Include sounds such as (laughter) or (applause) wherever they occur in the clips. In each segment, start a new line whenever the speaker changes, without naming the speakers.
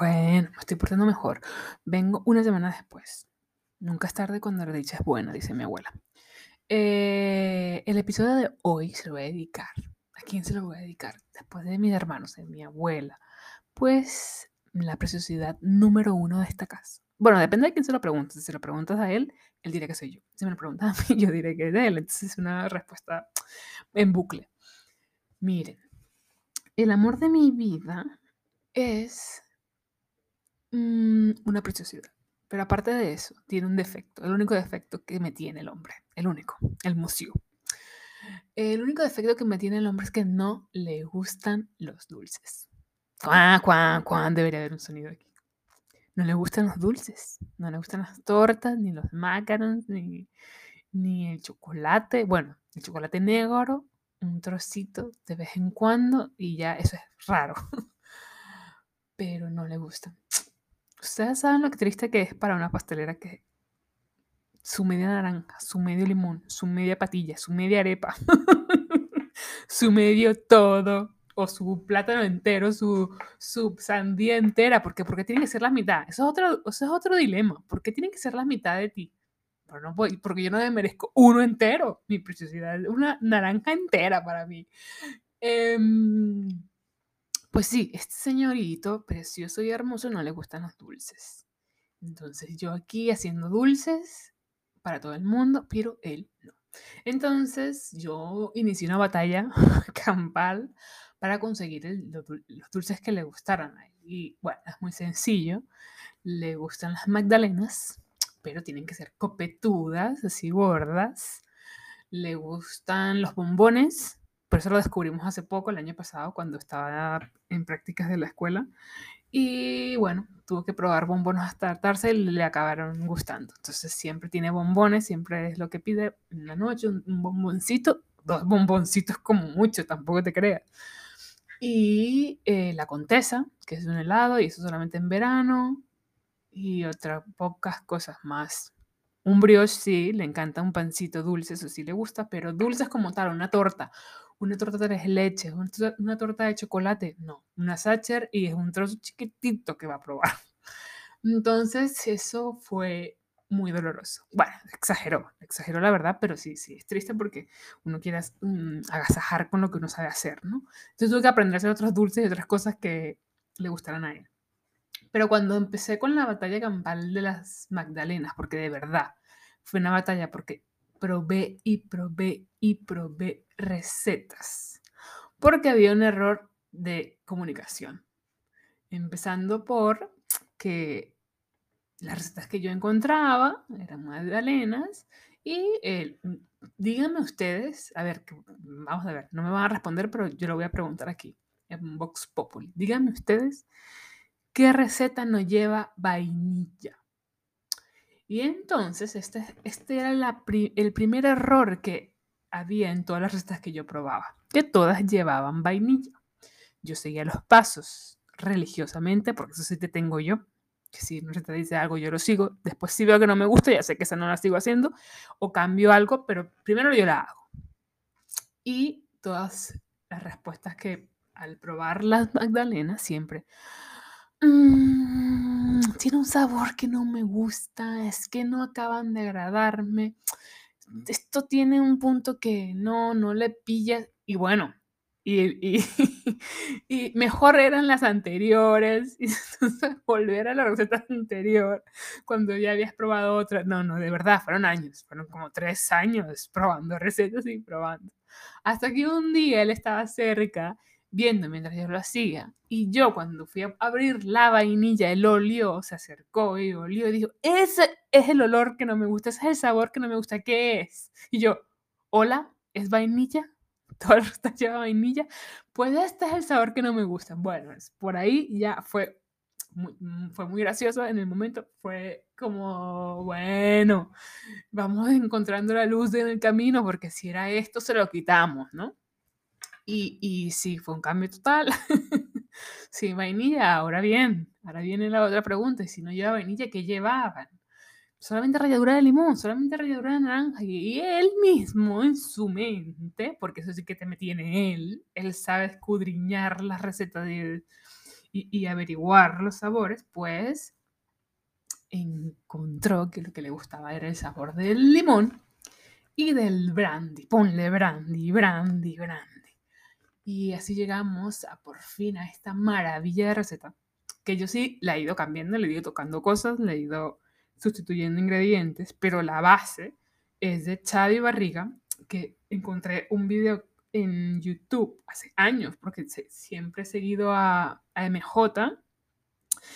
Bueno, me estoy portando mejor. Vengo una semana después. Nunca es tarde cuando la dicha es buena, dice mi abuela. Eh, el episodio de hoy se lo voy a dedicar. ¿A quién se lo voy a dedicar? Después de mis hermanos, de mi abuela. Pues la preciosidad número uno de esta casa. Bueno, depende de quién se lo pregunte. Si se lo preguntas a él, él dirá que soy yo. Si me lo preguntas a (laughs) mí, yo diré que es él. Entonces es una respuesta en bucle. Miren, el amor de mi vida es mm, una preciosidad. Pero aparte de eso, tiene un defecto. El único defecto que me tiene el hombre. El único. El museo. El único defecto que me tiene el hombre es que no le gustan los dulces. Cuán, cuán, cuán, debería haber un sonido aquí. No le gustan los dulces, no le gustan las tortas, ni los macarons, ni, ni el chocolate. Bueno, el chocolate negro, un trocito de vez en cuando y ya eso es raro. (laughs) Pero no le gustan. Ustedes saben lo triste que es para una pastelera que su media naranja, su medio limón, su media patilla, su media arepa, (laughs) su medio todo, o su plátano entero, su, su sandía entera, porque porque tiene que ser la mitad. Eso es otro, eso es otro dilema. ¿Por qué tiene que ser la mitad de ti? Pero no porque yo no me merezco uno entero. Mi preciosidad una naranja entera para mí. Em, pues sí, este señorito precioso y hermoso no le gustan los dulces. Entonces yo aquí haciendo dulces para todo el mundo, pero él no. Entonces yo inicié una batalla (laughs) campal para conseguir los dulces que le gustaran. Y bueno, es muy sencillo. Le gustan las magdalenas, pero tienen que ser copetudas, así gordas. Le gustan los bombones, por eso lo descubrimos hace poco, el año pasado, cuando estaba en prácticas de la escuela. Y bueno, tuvo que probar bombones hasta hartarse y le acabaron gustando. Entonces siempre tiene bombones, siempre es lo que pide en la noche, un bomboncito, dos bomboncitos como mucho, tampoco te creas. Y eh, la Contesa, que es un helado, y eso solamente en verano. Y otras pocas cosas más. Un brioche sí, le encanta un pancito dulce, eso sí le gusta, pero dulces como tal, una torta, una torta de tres leches, una, torta de chocolate, no, una sacher y es un trozo chiquitito que va a probar. (laughs) Entonces, eso fue muy doloroso. Bueno, exageró, exageró la verdad, pero sí, sí, es triste porque uno quiere mm, agasajar con lo que uno sabe hacer, ¿no? Entonces tuve que aprender a hacer otros dulces y otras cosas que le gustaran a él. Pero cuando empecé con la batalla campal de las Magdalenas, porque de verdad fue una batalla porque probé y probé y probé recetas, porque había un error de comunicación. Empezando por que las recetas que yo encontraba eran magdalenas y díganme ustedes, a ver, vamos a ver, no me van a responder, pero yo lo voy a preguntar aquí en Vox Populi. Díganme ustedes qué receta no lleva vainilla. Y entonces este, este era el primer error que había en todas las recetas que yo probaba, que todas llevaban vainilla. Yo seguía los pasos religiosamente, porque eso sí te tengo yo que si no se dice algo, yo lo sigo. Después si veo que no me gusta, ya sé que esa no la sigo haciendo. O cambio algo, pero primero yo la hago. Y todas las respuestas que al probar las magdalenas siempre... Mm, tiene un sabor que no me gusta, es que no acaban de agradarme. Esto tiene un punto que no, no le pilla. Y bueno, y, y, (laughs) mejor eran las anteriores. (laughs) Y entonces volver a la receta anterior cuando ya habías probado otra. No, no, de verdad, fueron años, fueron como tres años probando (laughs) recetas y probando. Hasta que un día él estaba cerca viendo mientras yo lo hacía. Y yo cuando fui a abrir la vainilla, él olió, se acercó y olió y dijo, ese es el olor que no me gusta, ese es el sabor que no me gusta, ¿qué es? Y yo, hola, ¿es vainilla? (laughs) todo el resto lleva vainilla, pues este es el sabor que no me gusta. Bueno, por ahí ya fue mm, fue muy gracioso en el momento, fue como, bueno, vamos encontrando la luz en el camino, porque si era esto, se lo quitamos, ¿no? Y, sí, fue un cambio total. (laughs) sí, vainilla, ahora bien, ahora viene la otra pregunta, y si no lleva vainilla, ¿qué llevaban? solamente ralladura de limón, solamente ralladura de naranja. Y él mismo en su mente, porque eso sí que te tiene él, él sabe escudriñar las recetas y, averiguar los sabores, pues encontró que lo que le gustaba era el sabor del limón y del brandy. Ponle brandy, brandy, brandy. Y así llegamos a por fin a esta maravilla de receta, que yo sí la he ido cambiando, le he ido tocando cosas, le he ido sustituyendo ingredientes, pero la base es de Chavi Barriga, que encontré un video en YouTube hace años, porque siempre he seguido a, MJ,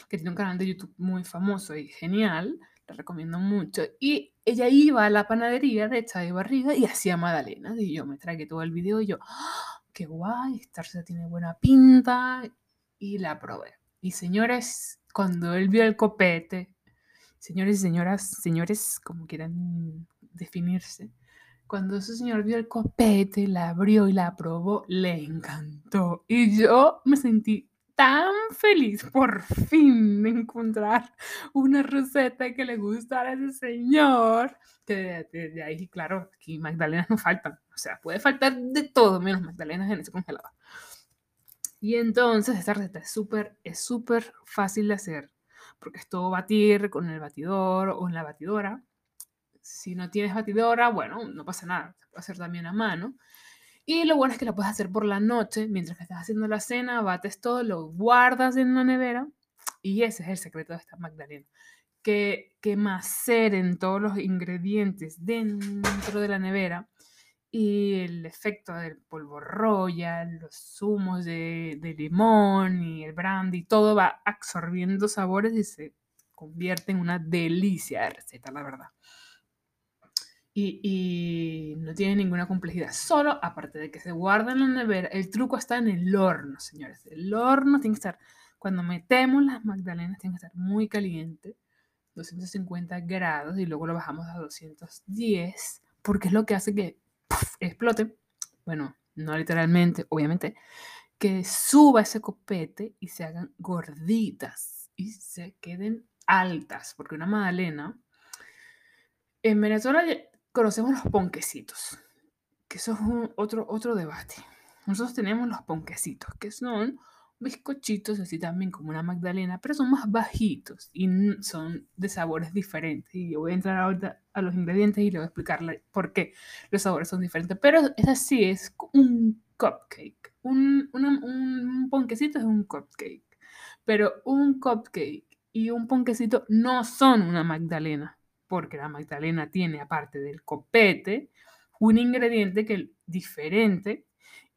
que tiene un canal de YouTube muy famoso y genial, le recomiendo mucho. Y ella iba a la panadería de Chavi Barriga y hacía magdalenas. Y yo me tragué todo el video y yo, ¡Ah! Qué guay, esta receta tiene buena pinta. Y la probé. Y señores, cuando él vio el copete, señores y señoras, señores, como quieran definirse, cuando ese señor vio el copete, la abrió y la probó, le encantó. Y yo me sentí tan feliz por fin de encontrar una receta que le gustara a ese señor, que de, ahí, claro, aquí magdalenas no faltan. O sea, puede faltar de todo menos magdalenas en ese congelador. Y entonces esta receta es súper, es súper fácil de hacer, porque es todo batir con el batidor o en la batidora. Si no tienes batidora, bueno, no pasa nada, se puede hacer también a mano. Y lo bueno es que lo puedes hacer por la noche, mientras que estás haciendo la cena, bates todo, lo guardas en la nevera y ese es el secreto de esta Magdalena. Que, que maceren todos los ingredientes dentro de la nevera y el efecto del polvo royal, los zumos de, de, limón y el brandy, todo va absorbiendo sabores y se convierte en una delicia de receta, la verdad y, no tiene ninguna complejidad. Solo, aparte de que se guarda en la nevera, el truco está en el horno, señores. El horno tiene que estar, cuando metemos las magdalenas, tiene que estar muy caliente, 250 grados, y luego lo bajamos a 210, porque es lo que hace que explote. Bueno, no literalmente, obviamente, que suba ese copete y se hagan gorditas y se queden altas, porque una magdalena en Venezuela conocemos los ponquecitos, que eso es otro, otro debate. Nosotros tenemos los ponquecitos, que son bizcochitos así también como una magdalena, pero son más bajitos y son de sabores diferentes. Y yo voy a entrar ahorita a los ingredientes y le voy a explicarle por qué los sabores son diferentes. Pero es así, es un cupcake. Un, un ponquecito es un cupcake. Pero un cupcake y un ponquecito no son una magdalena porque la magdalena tiene, aparte del copete, un ingrediente que, diferente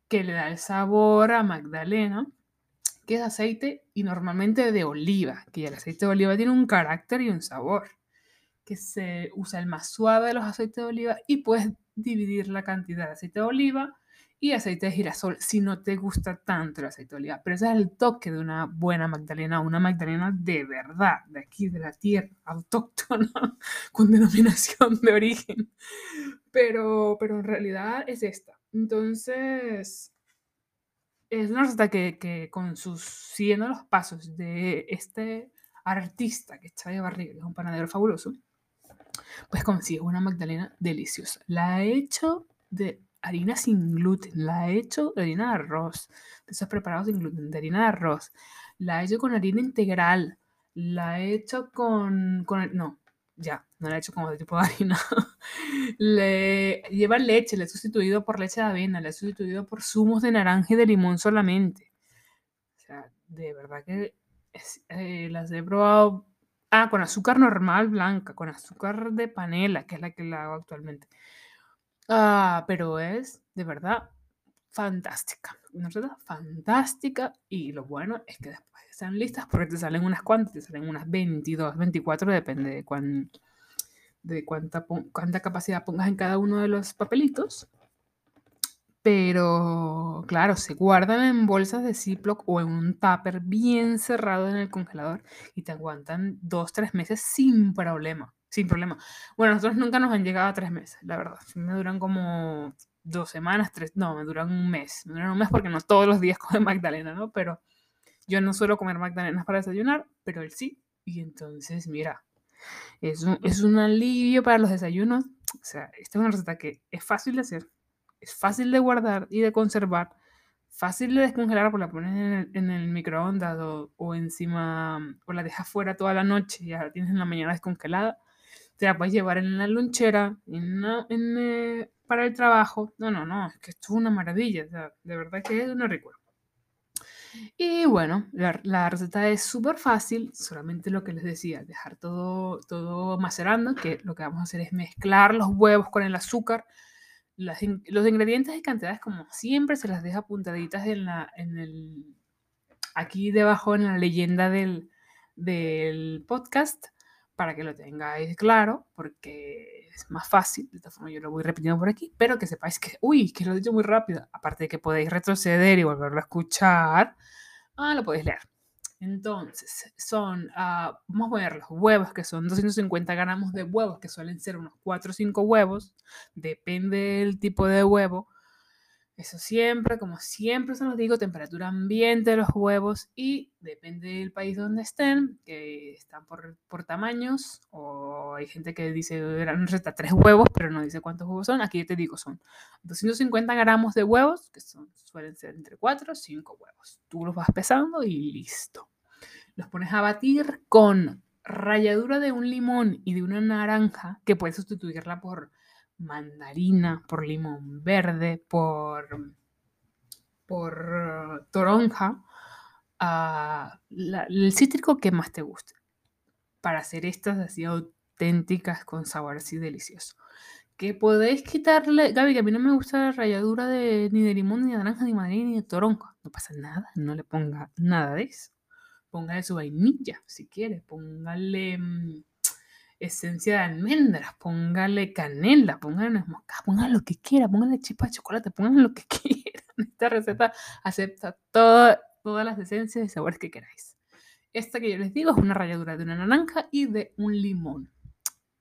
que le da el sabor a magdalena, que es aceite y normalmente de oliva, que el aceite de oliva tiene un carácter y un sabor, que se usa el más suave de los aceites de oliva y puedes dividir la cantidad de aceite de oliva y aceite de girasol si no te gusta tanto el aceite de oliva. Pero ese es el toque de una buena magdalena, una magdalena de verdad, de aquí, de la tierra, autóctona, (laughs) con denominación de origen. Pero, pero en realidad es esta. Entonces, es una receta que, que con sus, siguiendo los pasos de este artista que está de barriga, que es un panadero fabuloso, pues consigue una magdalena deliciosa. La he hecho de harina sin gluten. La he hecho de harina de arroz. De esos preparados sin gluten, de harina de arroz. La he hecho con harina integral. La he hecho con... con no, ya, no la he hecho con otro tipo de harina. (laughs) le, lleva leche, la he sustituido por leche de avena, la he sustituido por zumos de naranja y de limón solamente. O sea, de verdad que eh, las he probado. Ah, con azúcar normal blanca, con azúcar de panela, que es la que la hago actualmente. Ah, pero es de verdad fantástica. Una receta fantástica. Y lo bueno es que después están listas porque te salen unas cuantas, te salen unas 22, 24, depende de, cuán, de cuánta, cuánta capacidad pongas en cada uno de los papelitos. Pero claro, se guardan en bolsas de Ziploc o en un tupper bien cerrado en el congelador y te aguantan dos, tres meses sin problema sin problema. Bueno, nosotros nunca nos han llegado a tres meses, la verdad. Me duran como dos semanas, tres, no, me duran un mes. Me duran un mes porque no todos los días (laughs) come Magdalena, ¿no? Pero yo no suelo comer Magdalenas para desayunar, pero él sí. Y entonces, mira, es un, es un alivio para los desayunos. O sea, esta es una receta que es fácil de hacer, es fácil de guardar y de conservar, fácil de descongelar porque la pones en el, en el microondas o, o, encima, o la dejas fuera toda la noche y ya la tienes en la mañana descongelada. Te la puedes llevar en la lonchera en, en, eh, para el trabajo. No, no, no, es que esto es una maravilla. O sea, de verdad que es una recuerdo. Y bueno, la, la receta es súper fácil, solamente lo que les decía, dejar todo, todo macerando, que lo que vamos a hacer es mezclar los huevos con el azúcar, las, los ingredientes y cantidades como siempre se las deja apuntaditas en, la, en el, aquí debajo en la leyenda del, del podcast para que lo tengáis claro, porque es más fácil, de esta forma yo lo voy repitiendo por aquí, pero que sepáis que, uy, que lo he dicho muy rápido, aparte de que podéis retroceder y volverlo a escuchar, ah, lo podéis leer. Entonces, son, uh, vamos a poner los huevos, que son 250 gramos de huevos, que suelen ser unos 4 o 5 huevos, depende del tipo de huevo. Eso siempre, como siempre se los digo, temperatura ambiente de los huevos y depende del país donde estén, que están por, por tamaños, o hay gente que dice, eran receta tres huevos, pero no dice cuántos huevos son. Aquí te digo, son 250 gramos de huevos, que son, suelen ser entre 4 o 5 huevos. Tú los vas pesando y listo. Los pones a batir con ralladura de un limón y de una naranja, que puedes sustituirla por mandarina, por limón verde, por, por toronja, uh, el cítrico que más te guste, para hacer estas así auténticas con sabor así delicioso. Que podéis quitarle, Gaby, que a mí no me gusta la ralladura de, ni de limón, ni de naranja, ni mandarina, ni de toronja. No pasa nada, no le ponga nada de eso. Póngale su vainilla, si quiere. Póngale mm, esencia de almendras, póngale canela, póngale moscas, póngale lo que quiera, póngale chispa de chocolate, póngale lo que (laughs) quiera. Esta receta acepta todas las esencias y sabores que queráis. Esta que yo les digo es una ralladura de una naranja y de un limón.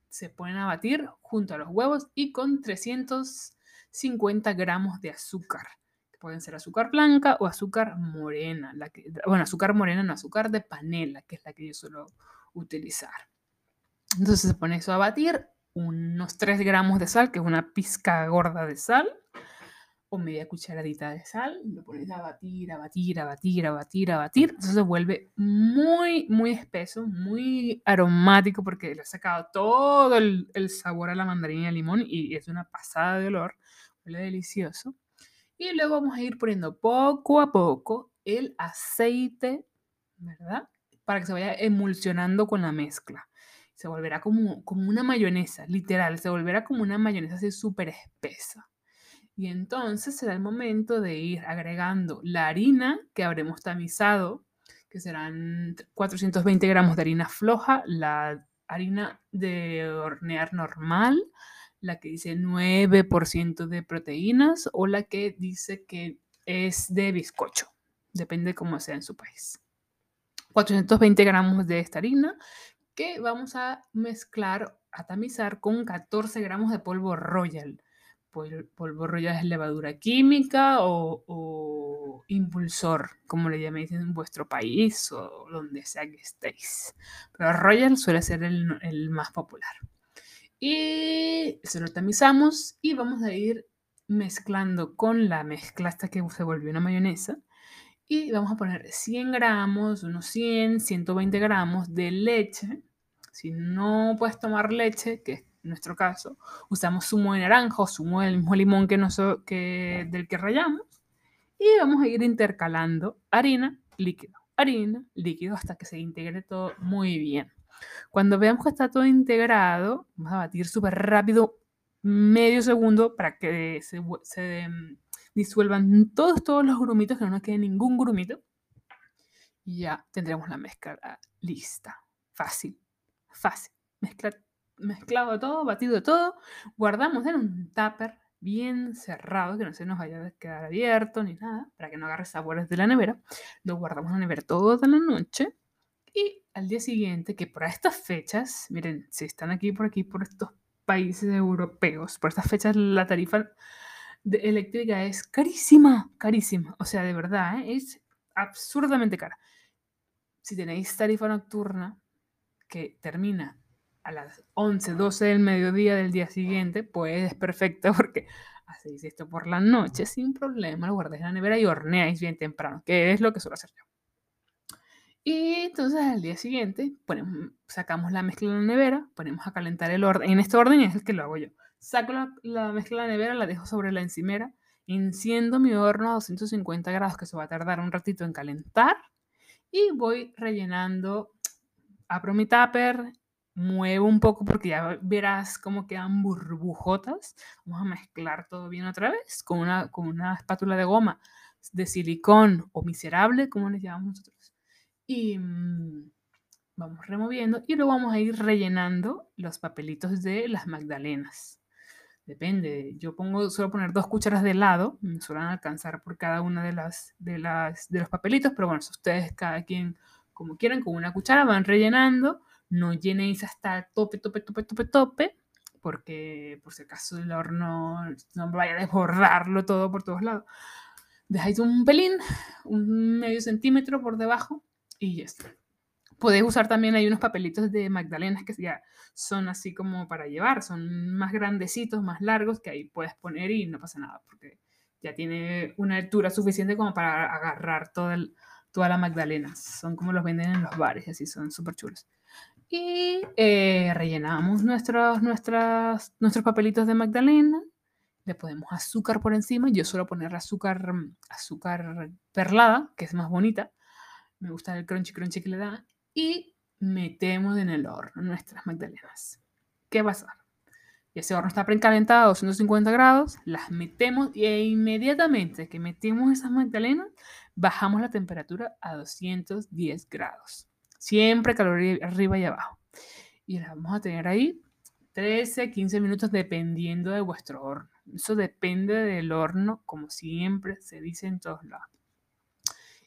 Se pueden a batir junto a los huevos y con 350 gramos de azúcar. Pueden ser azúcar blanca o azúcar morena. Bueno, azúcar morena, no azúcar de panela, que es la que yo suelo utilizar. Entonces se pone eso a batir, unos 3 gramos de sal, que es una pizca gorda de sal, o media cucharadita de sal, lo pones a batir, a batir, a batir, a batir, a batir. Entonces se vuelve muy, muy espeso, muy aromático, porque le ha sacado todo el, sabor a la mandarina y al limón y es una pasada de olor, huele delicioso. Y luego vamos a ir poniendo poco a poco el aceite, ¿verdad? Para que se vaya emulsionando con la mezcla se volverá como, como una mayonesa, literal, se volverá como una mayonesa así súper espesa. Y entonces será el momento de ir agregando la harina que habremos tamizado, que serán 420 gramos de harina floja, la harina de hornear normal, la que dice 9% de proteínas o la que dice que es de bizcocho, depende cómo sea en su país. 420 gramos de esta harina que vamos a mezclar, a tamizar con 14 gramos de polvo royal. Polvo royal es levadura química o, impulsor, como le llaméis en vuestro país o donde sea que estéis. Pero royal suele ser el, el más popular. Y se lo tamizamos y vamos a ir mezclando con la mezcla hasta que se volvió una mayonesa y vamos a poner 100 gramos, unos 100, 120 gramos de leche. Si no puedes tomar leche, que es nuestro caso, usamos zumo de naranja o zumo del mismo limón que, que del que rayamos. Y vamos a ir intercalando harina, líquido, harina, líquido, hasta que se integre todo muy bien. Cuando veamos que está todo integrado, vamos a batir súper rápido, medio segundo, para que se, se disuelvan todos, todos los grumitos, que no nos quede ningún grumito. Y ya tendremos la mezcla lista. Fácil, fácil. Mezclar, mezclado todo, batido todo. Guardamos en un tupper bien cerrado, que no se nos vaya a quedar abierto ni nada, para que no agarre sabores de la nevera. Lo guardamos en la nevera toda la noche. Y al día siguiente, que por estas fechas, miren, si están aquí por aquí, por estos países europeos, por estas fechas la tarifa de eléctrica es carísima, carísima. O sea, de verdad, ¿eh? es absurdamente cara. Si tenéis tarifa nocturna que termina a las 11, 12 del mediodía del día siguiente, pues es perfecta (laughs) porque hacéis esto por la noche sin problema, lo guardáis en la nevera y horneáis bien temprano, que es lo que suelo hacer yo. Y entonces al día siguiente ponemos, sacamos la mezcla de la nevera, ponemos a calentar el orden. En este orden es el que lo hago yo. Saco la, la mezcla de la nevera, la dejo sobre la encimera, enciendo mi horno a 250 grados, que se va a tardar un ratito en calentar, y voy rellenando, abro mi tupper, muevo un poco porque ya verás cómo quedan burbujotas. Vamos a mezclar todo bien otra vez con una, con una espátula de goma de silicón o miserable, como les llamamos nosotros. Y mm, vamos removiendo y luego vamos a ir rellenando los papelitos de las magdalenas. Depende, yo pongo, suelo poner dos cucharas de helado, me suelen alcanzar por cada una de las, de las de los papelitos, pero bueno, si ustedes cada quien como quieran, con una cuchara van rellenando, no llenéis hasta tope, tope, tope, tope, tope, porque por si acaso el horno no vaya a desbordarlo todo por todos lados. Dejáis un pelín, un medio centímetro por debajo y ya está. Podéis usar también, hay unos papelitos de magdalenas que ya son así como para llevar, son más grandecitos, más largos, que ahí puedes poner y no pasa nada, porque ya tiene una altura suficiente como para agarrar toda, el, toda la magdalena. Son como los venden en los bares, así son súper chulos. Y eh, rellenamos nuestros, nuestras, nuestros papelitos de magdalena, le ponemos azúcar por encima, yo suelo poner azúcar, azúcar perlada, que es más bonita, me gusta el crunchy crunchy que le da, y metemos en el horno nuestras magdalenas. ¿Qué va a pasar? Ese horno está precalentado a 250 grados, las metemos e inmediatamente que metemos esas magdalenas, bajamos la temperatura a 210 grados. Siempre calor arriba y abajo. Y las vamos a tener ahí 13, 15 minutos dependiendo de vuestro horno. Eso depende del horno, como siempre se dice en todos lados.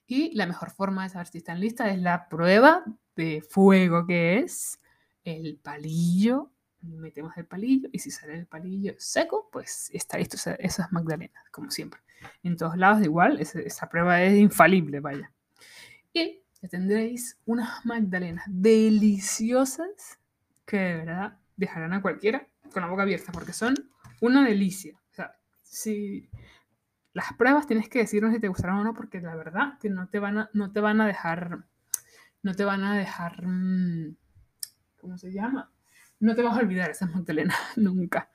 Y la mejor forma de saber si están listas es la prueba de fuego, que es el palillo. Metemos el palillo y si sale el palillo seco, pues está listo esas magdalenas, como siempre. En todos lados igual, esa, prueba es infalible, vaya. Y tendréis unas magdalenas deliciosas que de verdad dejarán a cualquiera con la boca abierta porque son una delicia. O sea, si las pruebas tienes que decirnos si te gustaron o no, porque la verdad que no te van a, no te van a dejar, no te van a dejar, mm, ¿cómo se llama? No te vas a olvidar esas magdalenas (laughs) nunca.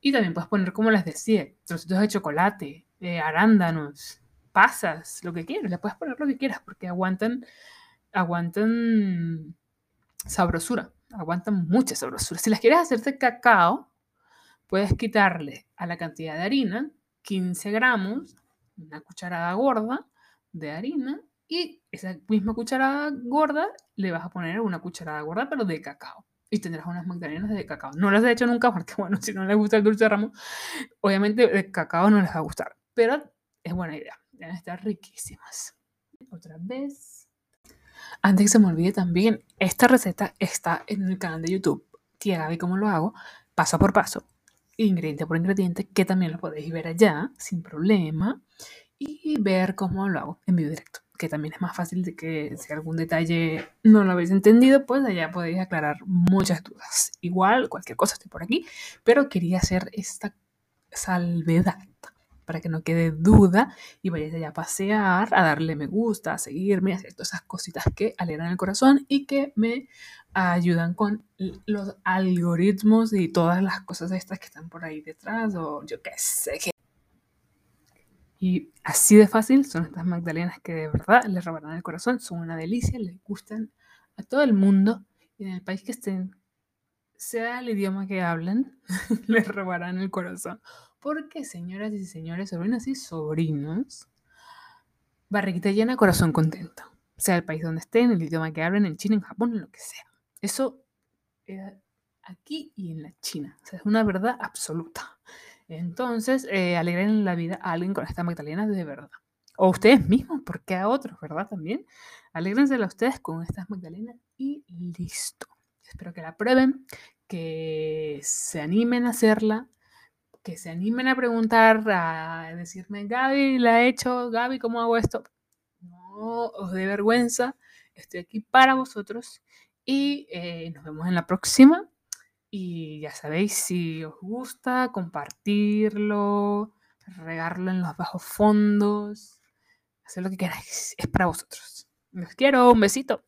Y también puedes poner, como les decía, trocitos de chocolate, eh, arándanos, pasas, lo que quieras. Le puedes poner lo que quieras porque aguantan, aguantan sabrosura, aguantan mucha sabrosura. Si las quieres hacerte cacao, puedes quitarle a la cantidad de harina 15 gramos, una cucharada gorda de harina y esa misma cucharada gorda le vas a poner una cucharada gorda pero de cacao. Y tendrás unas magdalenas de cacao. No las he hecho nunca porque, (laughs) bueno, si no les gusta el dulce de ramo, obviamente de cacao no les va a gustar. Pero es buena idea. Deben estar riquísimas. Otra vez. Antes que se me olvide también, esta receta está en el canal de YouTube. Tía Gaby, cómo lo hago, paso por paso ingrediente por ingrediente, que también lo podéis ver allá sin problema y ver cómo lo hago en vivo directo, que también es más fácil de que si algún detalle no lo habéis entendido, pues allá podéis aclarar muchas dudas. Igual, cualquier cosa estoy por aquí, pero quería hacer esta salvedad para que no quede duda y vayáis allá a pasear, a darle me gusta, a seguirme, a hacer todas esas cositas que alegran el corazón y que me ayudan con los algoritmos y todas las cosas estas que están por ahí detrás o yo qué sé. Y así de fácil son estas magdalenas que de verdad les robarán el corazón, son una delicia, les gustan a todo el mundo y en el país que estén, sea el idioma que hablen, (laughs) les robarán el corazón. Porque, señoras y señores, sobrinas y sobrinos, barriguita llena, corazón contento. Sea el país donde estén, el idioma que hablen, en China, en Japón, en lo que sea. Eso aquí y en la China. Es una verdad absoluta. Entonces, eh, alegren la vida a alguien con esta magdalena de verdad. O ustedes mismos, porque a otros, ¿verdad? También. Alégrensela a ustedes con estas magdalenas y listo. Espero que la prueben, que se animen a hacerla, que se animen a preguntar, a decirme, Gaby, la he hecho, Gaby, ¿cómo hago esto? No os dé vergüenza, estoy aquí para vosotros y eh, nos vemos en la próxima. Y ya sabéis, si os gusta, compartirlo, regarlo en los bajos fondos, hacer lo que queráis. Es para vosotros. Los quiero, un besito.